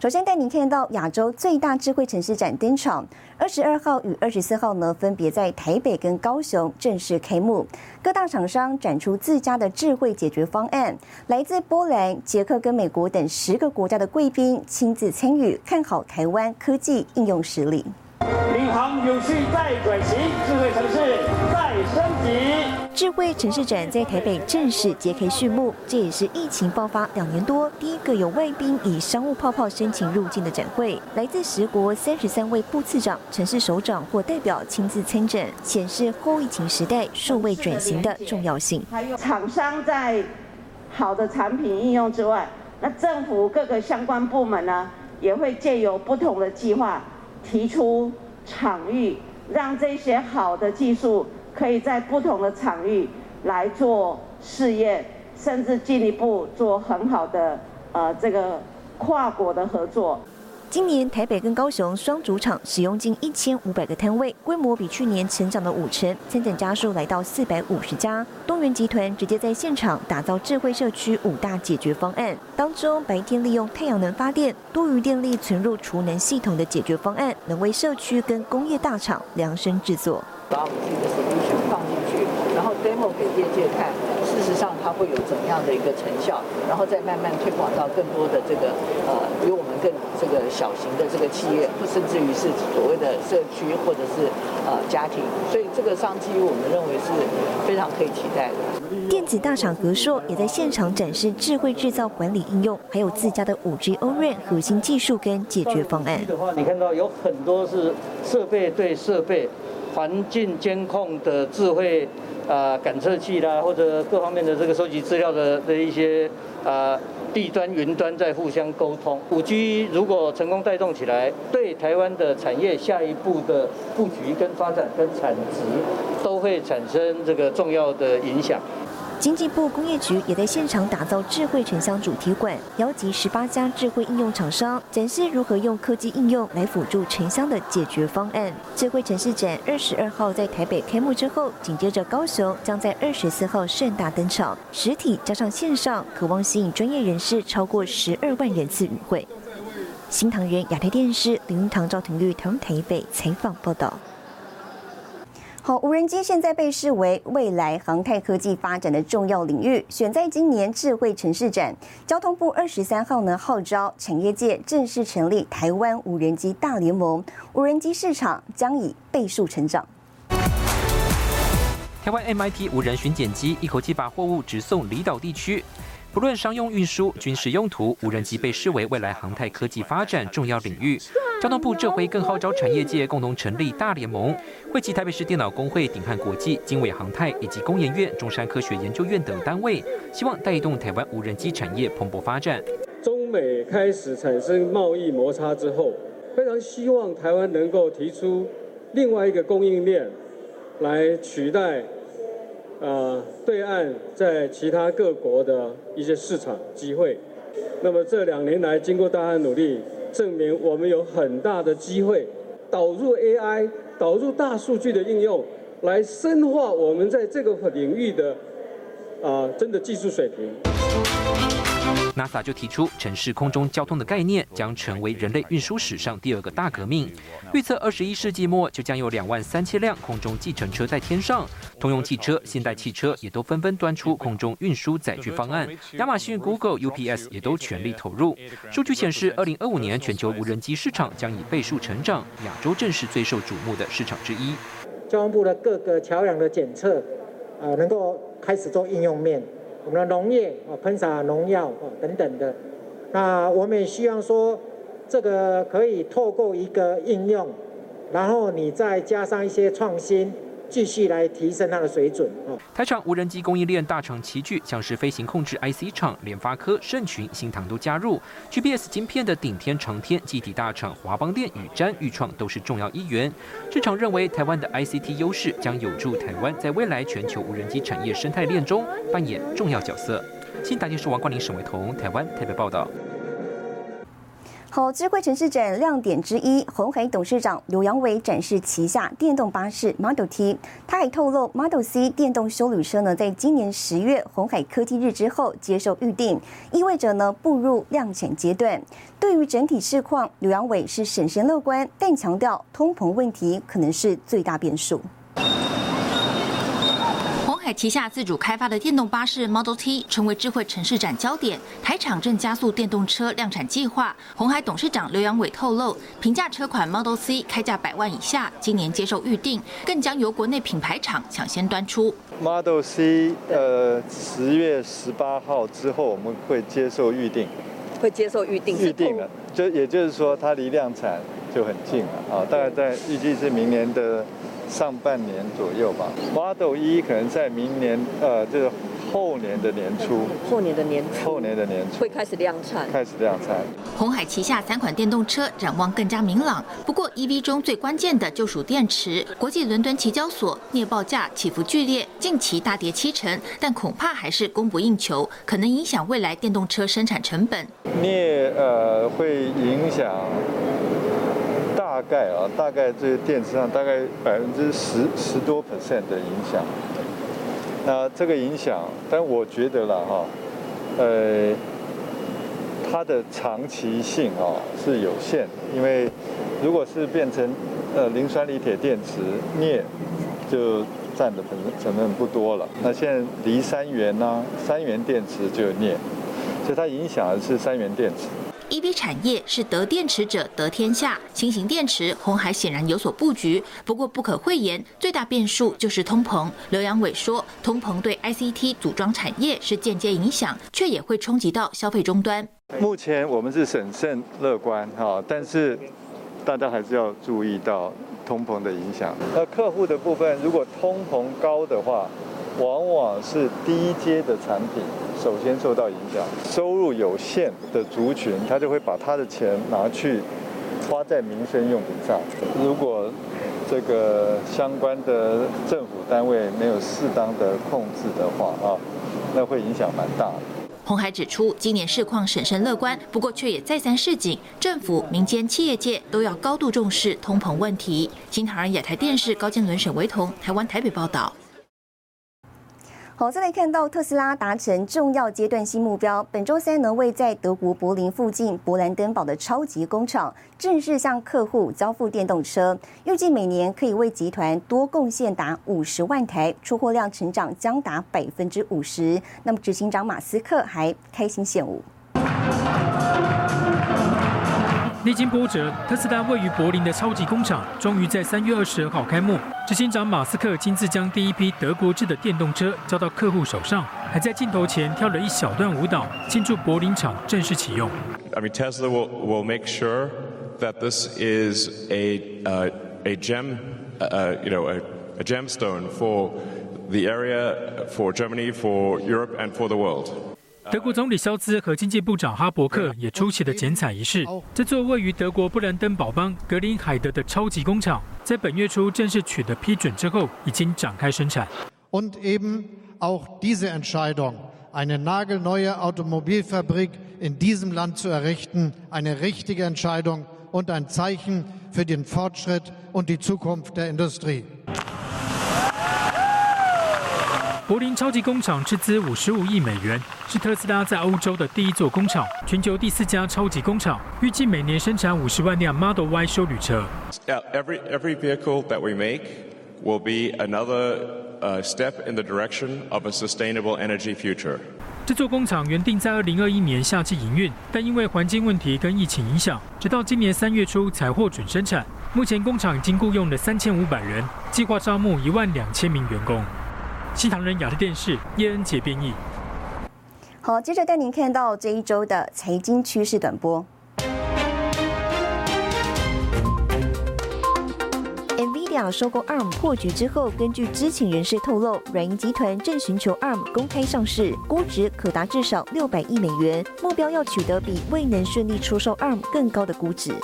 首先带您看到亚洲最大智慧城市展登场，二十二号与二十四号呢，分别在台北跟高雄正式开幕。各大厂商展出自家的智慧解决方案，来自波兰、捷克跟美国等十个国家的贵宾亲自参与，看好台湾科技应用实力。领航有序再转型，智慧城市。智慧城市展在台北正式揭开序幕，这也是疫情爆发两年多第一个有外宾以商务泡泡申请入境的展会。来自十国三十三位部次长、城市首长或代表亲自参展，显示后疫情时代数位转型的重要性。还有厂商在好的产品应用之外，那政府各个相关部门呢，也会借由不同的计划提出场域，让这些好的技术。可以在不同的场域来做试验，甚至进一步做很好的呃这个跨国的合作。今年台北跟高雄双主场使用近一千五百个摊位，规模比去年成长了五成，参展家数来到四百五十家。东元集团直接在现场打造智慧社区五大解决方案，当中白天利用太阳能发电，多余电力存入储能系统的解决方案，能为社区跟工业大厂量身制作。把我们自己的 solution 放进去，然后 demo 给业界看，事实上它会有怎么样的一个成效，然后再慢慢推广到更多的这个呃，比我们更这个小型的这个企业，甚至于是所谓的社区或者是呃家庭，所以这个商机我们认为是非常可以期待的。电子大厂格硕也在现场展示智慧制造管理应用，还有自家的五 G O-RAN 核心技术跟解决方案。的话，你看到有很多是设备对设备。环境监控的智慧啊感测器啦，或者各方面的这个收集资料的的一些啊地端云端在互相沟通。五 G 如果成功带动起来，对台湾的产业下一步的布局跟发展跟产值都会产生这个重要的影响。经济部工业局也在现场打造智慧城乡主题馆，邀集十八家智慧应用厂商，展示如何用科技应用来辅助城乡的解决方案。智慧城市展二十二号在台北开幕之后，紧接着高雄将在二十四号盛大登场，实体加上线上，渴望吸引专业人士超过十二万人次与会。新唐人亚太电视林云堂、赵廷玉台台北采访报道。好，无人机现在被视为未来航太科技发展的重要领域，选在今年智慧城市展。交通部二十三号呢号召产业界正式成立台湾无人机大联盟，无人机市场将以倍数成长。台湾 MIT 无人巡检机一口气把货物直送离岛地区。不论商用运输、军事用途，无人机被视为未来航太科技发展重要领域。交通部这回更号召产业界共同成立大联盟，汇集台北市电脑工会、鼎汉国际、经纬航太以及工研院、中山科学研究院等单位，希望带动台湾无人机产业蓬勃发展。中美开始产生贸易摩擦之后，非常希望台湾能够提出另外一个供应链来取代。啊，对岸在其他各国的一些市场机会，那么这两年来经过大家努力，证明我们有很大的机会导入 AI、导入大数据的应用，来深化我们在这个领域的啊真的技术水平。NASA 就提出，城市空中交通的概念将成为人类运输史上第二个大革命。预测二十一世纪末就将有两万三千辆空中计程车在天上。通用汽车、现代汽车也都纷纷端出空中运输载具方案。亚马逊、Google、UPS 也都全力投入。数据显示，二零二五年全球无人机市场将以倍数成长，亚洲正是最受瞩目的市场之一。交通部的各个桥梁的检测，呃，能够开始做应用面。我们的农业啊，喷洒农药啊等等的，那我们也希望说，这个可以透过一个应用，然后你再加上一些创新，继续来提升它的水准。台厂无人机供应链大厂齐聚，像是飞行控制 IC 厂联发科、盛群、新唐都加入。GPS 晶片的顶天长天、基体大厂华邦电、宇瞻、裕创都是重要一员。市场认为，台湾的 ICT 优势将有助台湾在未来全球无人机产业生态链中扮演重要角色。新台电视王冠林、沈伟彤，台湾台北报道。好，智慧城市展亮点之一，红海董事长刘扬伟展示旗下电动巴士 Model T。他还透露，Model C 电动休旅车呢，在今年十月红海科技日之后接受预定，意味着呢步入量产阶段。对于整体市况，刘扬伟是审慎乐观，但强调通膨问题可能是最大变数。旗下自主开发的电动巴士 Model T 成为智慧城市展焦点，台厂正加速电动车量产计划。红海董事长刘阳伟透露，平价车款 Model C 开价百万以下，今年接受预定，更将由国内品牌厂抢先端出。Model C，呃，十月十八号之后我们会接受预定，会接受预定，预定了，就也就是说它离量产就很近了啊，大概在预计是明年的。上半年左右吧，Model 一可能在明年，呃，就是后年的年初，后年的年初，后年的年初会开始量产，开始量产。红海旗下三款电动车展望更加明朗，不过 EV 中最关键的就属电池。国际伦敦期交所镍报价起伏剧烈，近期大跌七成，但恐怕还是供不应求，可能影响未来电动车生产成本。镍呃会影响。大概啊，大概这个电池上大概百分之十十多 percent 的影响。那这个影响，但我觉得了哈，呃，它的长期性啊是有限，因为如果是变成呃磷酸锂铁电池，镍就占的成成分不多了。那现在离三元呢，三元电池就镍，所以它影响的是三元电池。EV 产业是得电池者得天下，新型电池红海显然有所布局。不过不可讳言，最大变数就是通膨。刘阳伟说，通膨对 ICT 组装产业是间接影响，却也会冲击到消费终端。目前我们是审慎乐观哈，但是大家还是要注意到通膨的影响。那客户的部分，如果通膨高的话，往往是低阶的产品首先受到影响，收入有限的族群，他就会把他的钱拿去花在民生用品上。如果这个相关的政府单位没有适当的控制的话啊，那会影响蛮大的。红海指出，今年市况审慎乐观，不过却也再三示警，政府、民间、企业界都要高度重视通膨问题。新唐人亚太电视高建伦、沈维彤，台湾台北报道。好，再来看到特斯拉达成重要阶段性目标。本周三呢，为在德国柏林附近勃兰登堡的超级工厂正式向客户交付电动车，预计每年可以为集团多贡献达五十万台，出货量成长将达百分之五十。那么，执行长马斯克还开心献舞。历经波折，特斯拉位于柏林的超级工厂终于在三月二十二号开幕。执行长马斯克亲自将第一批德国制的电动车交到客户手上，还在镜头前跳了一小段舞蹈，庆祝柏林厂正式启用。I mean, Tesla will will make sure that this is a uh, a gem, uh, you know, a, a gemstone for the area, for Germany, for Europe, and for the world. 德国总理肖兹和经济部长哈伯克也出席了剪彩仪式。这座位于德国布兰登堡邦格林海德的超级工厂，在本月初正式取得批准之后，已经展开生产。Und eben auch diese Entscheidung, eine nagelneue Automobilfabrik in diesem Land zu errichten, eine richtige Entscheidung und ein Zeichen für den Fortschritt und die Zukunft der Industrie. 柏林超级工厂斥资五十五亿美元，是特斯拉在欧洲的第一座工厂，全球第四家超级工厂，预计每年生产五十万辆 Model Y 修旅车。Every every vehicle that we make will be another step in the direction of a sustainable energy future。这座工厂原定在二零二一年夏季营运，但因为环境问题跟疫情影响，直到今年三月初才获准生产。目前工厂已经雇佣了三千五百人，计划招募一万两千名员工。西唐人亚太电视叶恩杰编译。好，接着带您看到这一周的财经趋势短波。NVIDIA 收购 ARM 破局之后，根据知情人士透露，软银集团正寻求 ARM 公开上市，估值可达至少六百亿美元，目标要取得比未能顺利出售 ARM 更高的估值。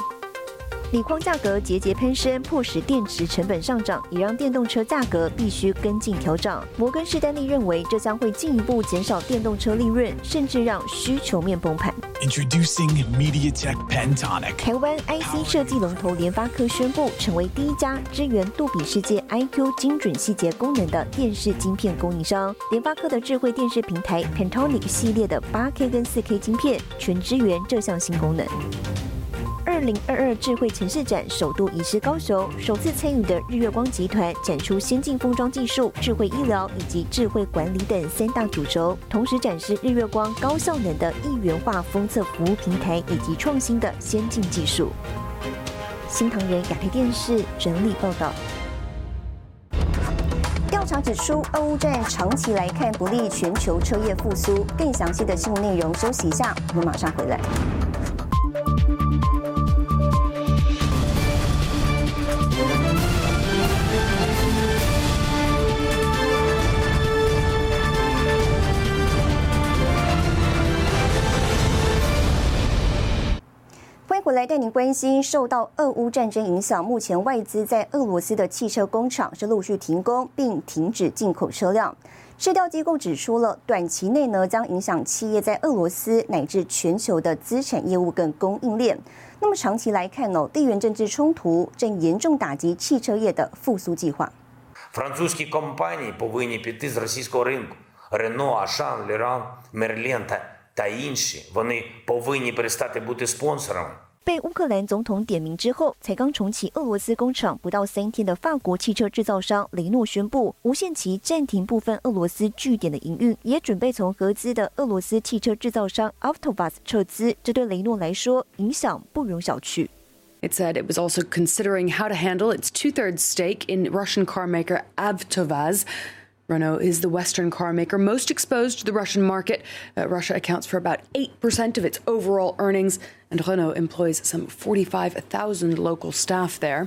锂矿价格节节攀升，迫使电池成本上涨，也让电动车价格必须跟进调整。摩根士丹利认为，这将会进一步减少电动车利润，甚至让需求面崩盘。Introducing MediaTek Pentonic。台湾 IC 设计龙头联发科宣布，成为第一家支援杜比世界 IQ 精准细节功能的电视晶片供应商。联发科的智慧电视平台 Pentonic 系列的 8K 跟 4K 晶片，全支援这项新功能。二零二二智慧城市展首度移师高雄，首次参与的日月光集团展出先进封装技术、智慧医疗以及智慧管理等三大主轴，同时展示日月光高效能的一元化封测服务平台以及创新的先进技术。新唐人亚太电视整理报道。调查指出，俄乌战长期来看不利全球车业复苏。更详细的新闻内容，休息一下，我们马上回来。来带您关心，受到俄乌战争影响，目前外资在俄罗斯的汽车工厂是陆续停工，并停止进口车辆。市调机构指出了，短期内呢将影响企业在俄罗斯乃至全球的资产业务跟供应链。那么长期来看呢，地缘政治冲突正严重打击汽车业的复苏计划。Французькі компанії повинні піти з російського ринку. Renault, Auchan, Leroy Merlin та інші вони повинні перестати бути спонсорами. 被乌克兰总统点名之后，才刚重启俄罗斯工厂不到三天的法国汽车制造商雷诺宣布无限期暂停部分俄罗斯据点的营运，也准备从合资的俄罗斯汽车制造商 Avtovaz 撤资。这对雷诺来说影响不容小觑。It said it was also considering how to handle its two-thirds stake in Russian car maker Avtovaz. Renault is the Western car maker most exposed to the Russian market. Uh, Russia accounts for about 8% of its overall earnings, And Renault employs some 45,000 local staff there.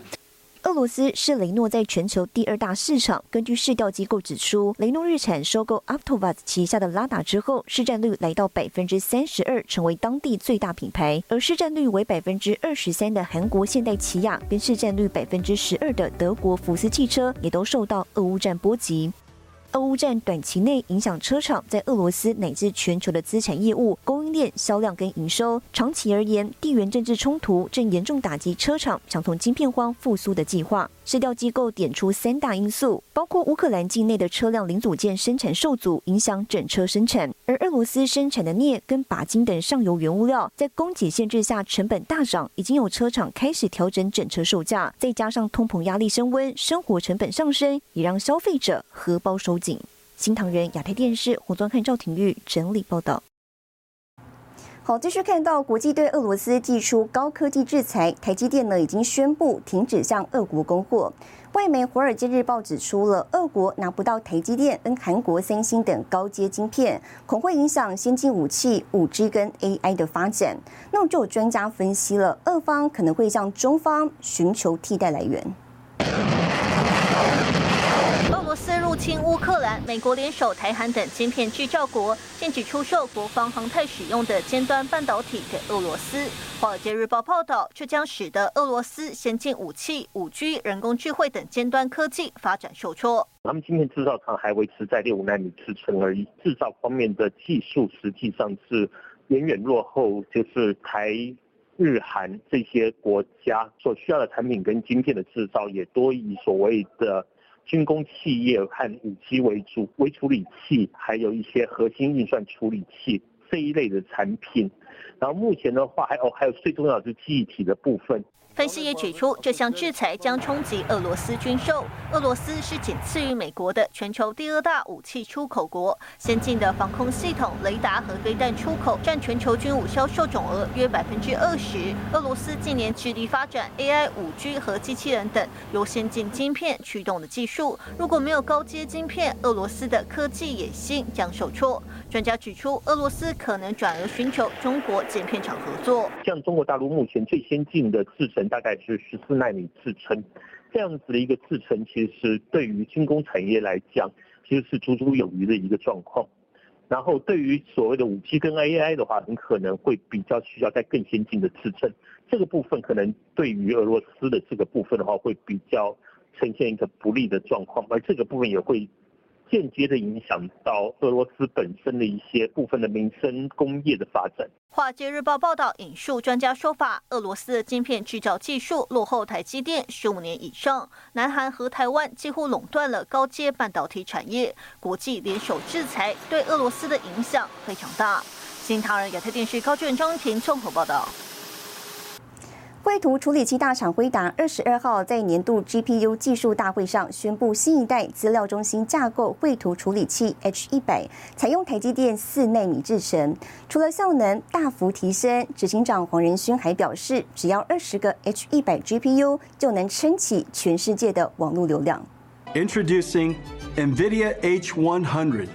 俄罗斯是雷诺在全球第二大市场。根据市调机构指出，雷诺日产收购 Avtovaz 旗下的拉达之后，市占率来到百分之三十二，成为当地最大品牌。而市占率为百分之二十三的韩国现代起亚，跟市占率百分之十二的德国福斯汽车，也都受到俄乌战波及。俄乌战短期内影响车厂在俄罗斯乃至全球的资产业务、供应链、销量跟营收。长期而言，地缘政治冲突正严重打击车厂想从晶片荒复苏的计划。市调机构点出三大因素，包括乌克兰境内的车辆零组件生产受阻，影响整车生产；而俄罗斯生产的镍跟钯金等上游原物料在供给限制下成本大涨，已经有车厂开始调整整车售价。再加上通膨压力升温，生活成本上升，也让消费者荷包收紧。新唐人亚太电视胡端汉、赵廷玉整理报道。好，继续看到国际对俄罗斯寄出高科技制裁，台积电呢已经宣布停止向俄国供货。外媒《华尔街日报》指出了，俄国拿不到台积电跟韩国三星等高阶晶片，恐会影响先进武器、五 G 跟 AI 的发展。那么就有专家分析了，俄方可能会向中方寻求替代来源。四入侵乌克兰，美国联手台韩等晶片制造国，禁止出售国防航太使用的尖端半导体给俄罗斯。《华尔街日报》报道，这将使得俄罗斯先进武器、五 G、人工智慧等尖端科技发展受挫。他们晶片制造厂还维持在六五纳米尺寸而已，制造方面的技术实际上是远远落后，就是台、日、韩这些国家所需要的产品跟晶片的制造，也多以所谓的。军工企业和五 G 为主，微处理器还有一些核心运算处理器这一类的产品。然后目前的话，还有还有最重要的是记忆体的部分。分析也指出，这项制裁将冲击俄罗斯军售。俄罗斯是仅次于美国的全球第二大武器出口国，先进的防空系统、雷达和飞弹出口占全球军武销售总额约百分之二十。俄罗斯近年致力发展 AI、五 G 和机器人等由先进晶片驱动的技术。如果没有高阶晶片，俄罗斯的科技野心将受挫。专家指出，俄罗斯可能转而寻求中国晶片厂合作。像中国大陆目前最先进的制程大概是十四纳米制程，这样子的一个制程，其实对于军工产业来讲，其实是足足有余的一个状况。然后对于所谓的五 G 跟 AI 的话，很可能会比较需要在更先进的制程，这个部分可能对于俄罗斯的这个部分的话，会比较呈现一个不利的状况，而这个部分也会。间接的影响到俄罗斯本身的一些部分的民生工业的发展。华尔街日报报道引述专家说法，俄罗斯的晶片制造技术落后台积电十五年以上，南韩和台湾几乎垄断了高阶半导体产业，国际联手制裁对俄罗斯的影响非常大。新唐人亚太电视高俊张平综合报道。绘图处理器大厂辉达二十二号在年度 GPU 技术大会上宣布，新一代资料中心架构绘图处理器 H 一百采用台积电四纳米制程，除了效能大幅提升，执行长黄仁勋还表示，只要二十个 H 一百 GPU 就能撑起全世界的网络流量。Introducing NVIDIA H100.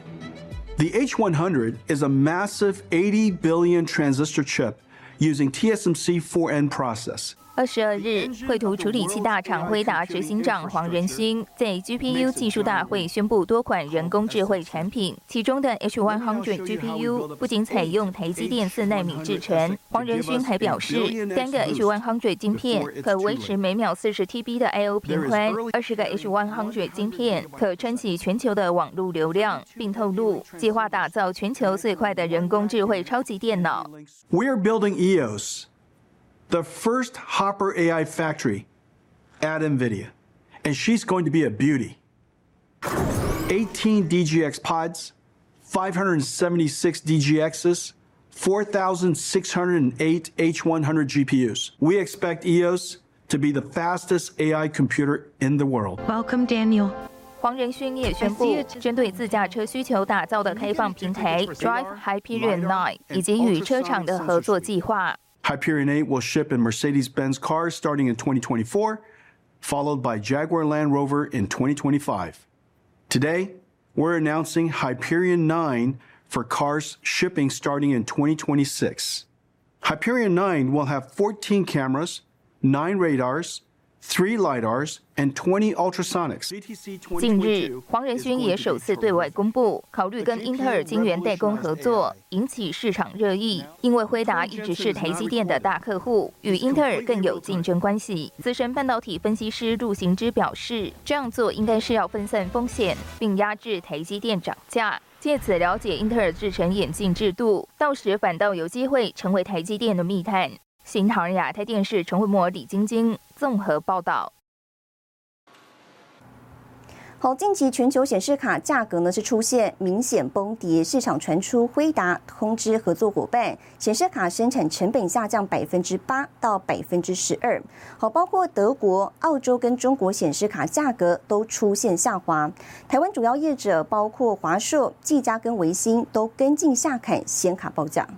The H100 is a massive 80 billion transistor chip using TSMC 4N process. 二十二日，绘图处理器大厂辉达执行长黄仁勋在 GPU 技术大会宣布多款人工智慧产品，其中的 H100 GPU 不仅采用台积电四纳米制程，黄仁勋还表示，单个 H100 晶片可维持每秒四十 TB 的 I/O 频宽，二十个 H100 晶片可撑起全球的网络流量，并透露计划打造全球最快的人工智慧超级电脑。We are building EOS. the first Hopper AI factory at NVIDIA, and she's going to be a beauty. 18 DGX pods, 576 DGXs, 4,608 H100 GPUs. We expect EOS to be the fastest AI computer in the world. Welcome, Daniel. 黄仁勋也宣布，针对自驾车需求打造的开放平台 Drive Hyperion 9以及与车厂的合作计划。 Hyperion 8 will ship in Mercedes Benz cars starting in 2024, followed by Jaguar Land Rover in 2025. Today, we're announcing Hyperion 9 for cars shipping starting in 2026. Hyperion 9 will have 14 cameras, 9 radars, three lidars and twenty ultrasonics。近日，黄仁勋也首次对外公布，考虑跟英特尔晶圆代工合作，引起市场热议。因为辉达一直是台积电的大客户，与英特尔更有竞争关系。资深半导体分析师陆行之表示，这样做应该是要分散风险，并压制台积电涨价，借此了解英特尔制成眼镜制度，到时反倒有机会成为台积电的密探。新唐人亚太电视陈慧模、李晶晶综合报道。好，近期全球显示卡价格呢是出现明显崩跌，市场传出辉达通知合作伙伴，显示卡生产成本下降百分之八到百分之十二。好，包括德国、澳洲跟中国显示卡价格都出现下滑。台湾主要业者包括华硕、技嘉跟维新都跟进下砍显卡报价。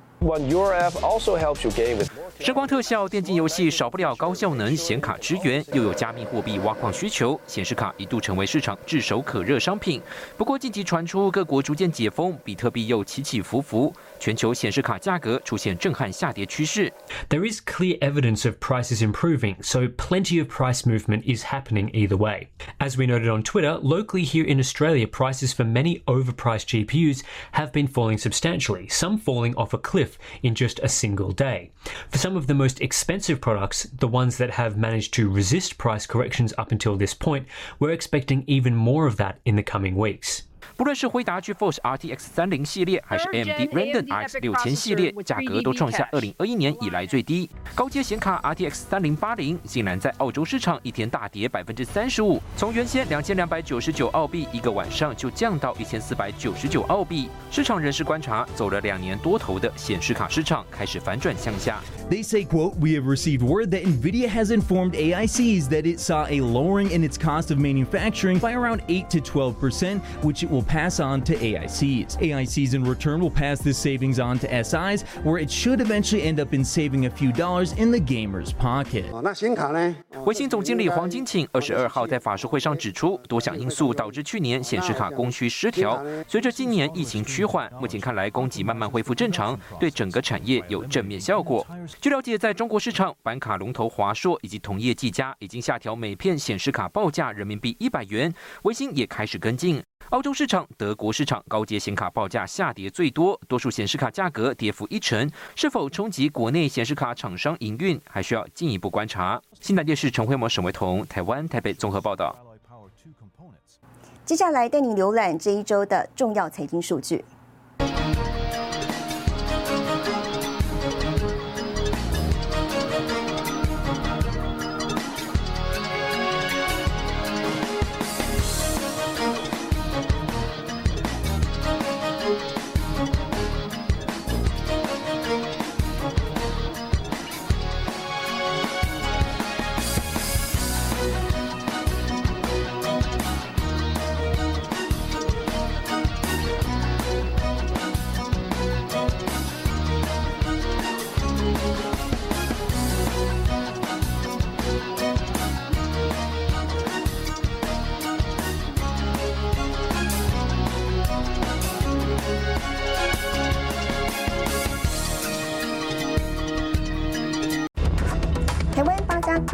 声光特效电竞游戏少不了高效能显卡支援，又有加密货币挖矿需求，显示卡一度成为市场炙手可热商品。不过近期传出各国逐渐解封，比特币又起起伏伏。全球显示卡价格出现震撼下跌趋势。There is clear evidence of prices improving, so plenty of price movement is happening either way. As we noted on Twitter, locally here in Australia, prices for many overpriced GPUs have been falling substantially, some falling off a cliff in just a single day. For some of the most expensive products, the ones that have managed to resist price corrections up until this point, we're expecting even more of that in the coming weeks. 不论是辉达 GeForce RTX 三零系列，还是 AMD Radeon RX 六千系列，价格都创下二零二一年以来最低。高阶显卡 RTX 三零八零竟然在澳洲市场一天大跌百分之三十五，从原先两千两百九十九澳币一个晚上就降到一千四百九十九澳币。市场人士观察，走了两年多头的显示卡市场开始反转向下。They say, quote, we have received word that NVIDIA has informed AICs that it saw a lowering in its cost of manufacturing by around 8 to 12%, which it will Pass on to AICs. AICs in return will pass this savings on to SIs, where it should eventually end up in saving a few dollars in the gamer's pocket. 那显卡呢？微信总经理黄金庆二十二号在法说会上指出，多项因素导致去年显示卡供需失调。随着今年疫情趋缓，目前看来供给慢慢恢复正常，对整个产业有正面效果。据了解，在中国市场，板卡龙头华硕以及同业技嘉已经下调每片显示卡报价人民币一百元，微星也开始跟进。澳洲市场、德国市场高阶显卡报价下跌最多，多数显示卡价格跌幅一成，是否冲击国内显示卡厂商营运，还需要进一步观察。新台电视陈慧模、沈维彤，台湾台北综合报道。接下来带你浏览这一周的重要财经数据。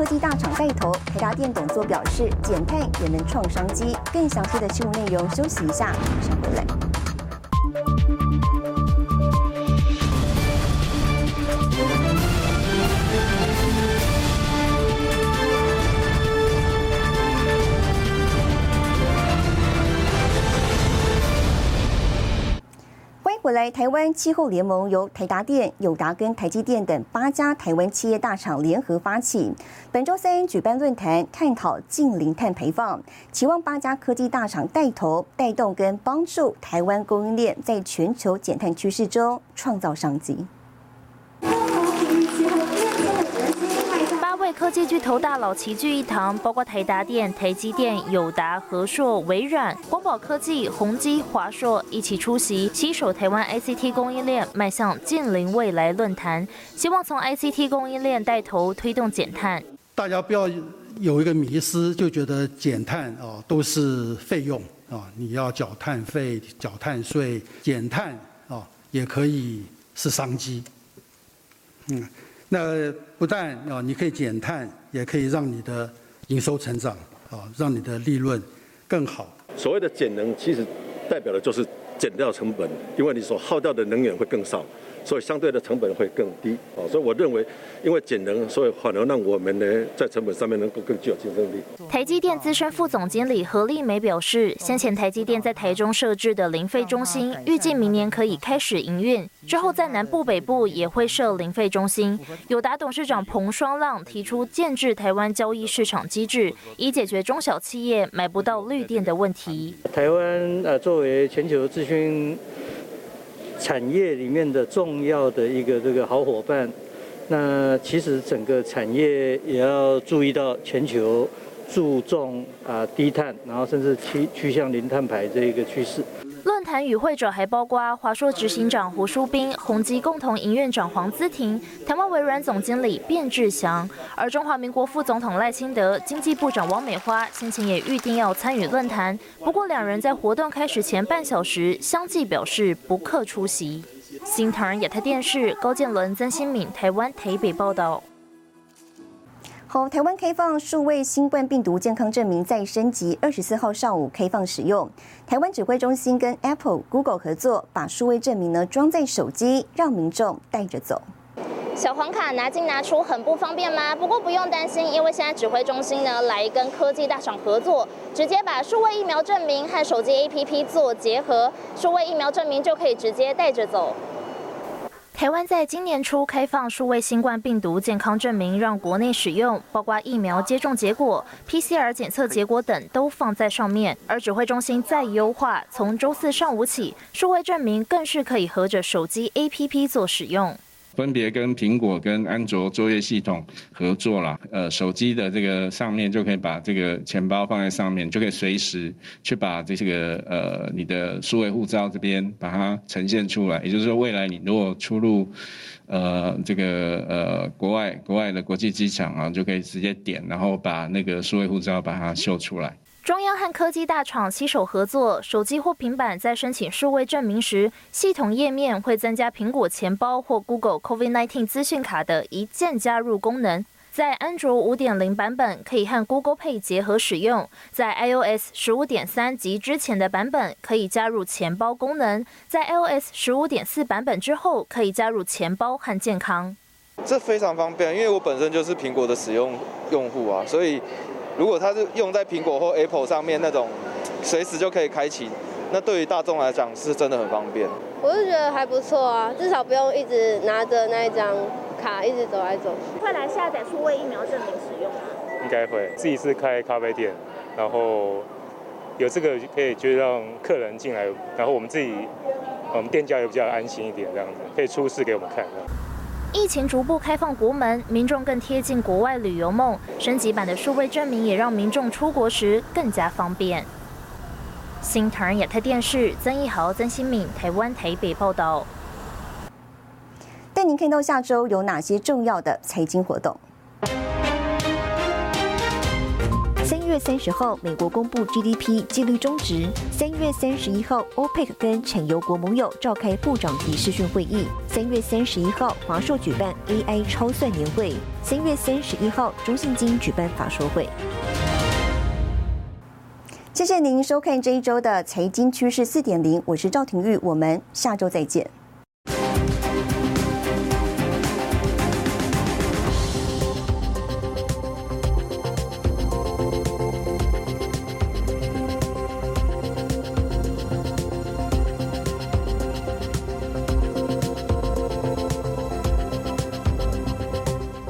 科技大厂带头，台达电董座表示，减碳也能创商机。更详细的新闻内容，休息一下，马上回来。回来，台湾气候联盟由台达电、友达跟台积电等八家台湾企业大厂联合发起，本周三举办论坛，探讨近零碳排放，期望八家科技大厂带头带动跟帮助台湾供应链在全球减碳趋势中创造商机。科技巨头大佬齐聚一堂，包括台达电、台积电、友达、和硕、微软、光宝科技、宏基、华硕一起出席，携手台湾 ICT 供应链迈向近零未来论坛，希望从 ICT 供应链带头推动减碳。大家不要有一个迷思，就觉得减碳啊都是费用啊，你要缴碳费、缴碳税，减碳啊也可以是商机。嗯。那不但啊，你可以减碳，也可以让你的营收成长啊，让你的利润更好。所谓的减能，其实代表的就是减掉成本，因为你所耗掉的能源会更少。所以相对的成本会更低啊，所以我认为，因为减能，所以反而让我们呢在成本上面能够更具有竞争力。台积电资深副总经理何丽梅表示，先前台积电在台中设置的零费中心，预计明年可以开始营运，之后在南部、北部也会设零费中心。友达董事长彭双浪提出建制台湾交易市场机制，以解决中小企业买不到绿电的问题。台湾呃为全球资讯。产业里面的重要的一个这个好伙伴，那其实整个产业也要注意到全球注重啊低碳，然后甚至趋趋向零碳排这一个趋势。论坛与会者还包括华硕执行长胡淑斌、宏基共同营院长黄姿婷、台湾微软总经理卞志祥，而中华民国副总统赖清德、经济部长王美花先前也预定要参与论坛，不过两人在活动开始前半小时相继表示不克出席。新唐人亚太电视高建伦、曾新敏，台湾台北报道。好，台湾开放数位新冠病毒健康证明再升级，二十四号上午开放使用。台湾指挥中心跟 Apple、Google 合作，把数位证明呢装在手机，让民众带着走。小黄卡拿进拿出很不方便吗？不过不用担心，因为现在指挥中心呢来跟科技大厂合作，直接把数位疫苗证明和手机 APP 做结合，数位疫苗证明就可以直接带着走。台湾在今年初开放数位新冠病毒健康证明，让国内使用，包括疫苗接种结果、PCR 检测结果等都放在上面。而指挥中心再优化，从周四上午起，数位证明更是可以合着手机 APP 做使用。分别跟苹果跟安卓作业系统合作了。呃，手机的这个上面就可以把这个钱包放在上面，就可以随时去把这个呃你的数位护照这边把它呈现出来。也就是说，未来你如果出入呃这个呃国外国外的国际机场啊，就可以直接点，然后把那个数位护照把它秀出来。中央和科技大厂携手合作，手机或平板在申请数位证明时，系统页面会增加苹果钱包或 Google COVID-19 资讯卡的一键加入功能。在安卓五点零版本可以和 Google Pay 结合使用，在 iOS 十五点三及之前的版本可以加入钱包功能，在 iOS 十五点四版本之后可以加入钱包和健康。这非常方便，因为我本身就是苹果的使用用户啊，所以。如果它是用在苹果或 Apple 上面那种，随时就可以开启，那对于大众来讲是真的很方便。我是觉得还不错啊，至少不用一直拿着那一张卡一直走来走去。会来下载数位疫苗证明使用吗？应该会。自己是开咖啡店，然后有这个可以就让客人进来，然后我们自己，我们店家也比较安心一点，这样子可以出示给我们看。疫情逐步开放国门，民众更贴近国外旅游梦。升级版的数位证明也让民众出国时更加方便。新唐人亚太电视曾义豪、曾新敏，台湾台北报道。带您看到下周有哪些重要的财经活动。月三十号，美国公布 GDP 纪律终值。三月三十一号，OPEC 跟产油国盟友召开部长级视讯会议。三月三十一号，华硕举办 AI 超算年会。三月三十一号，中信金举办法说会。谢谢您收看这一周的财经趋势四点零，我是赵廷玉，我们下周再见。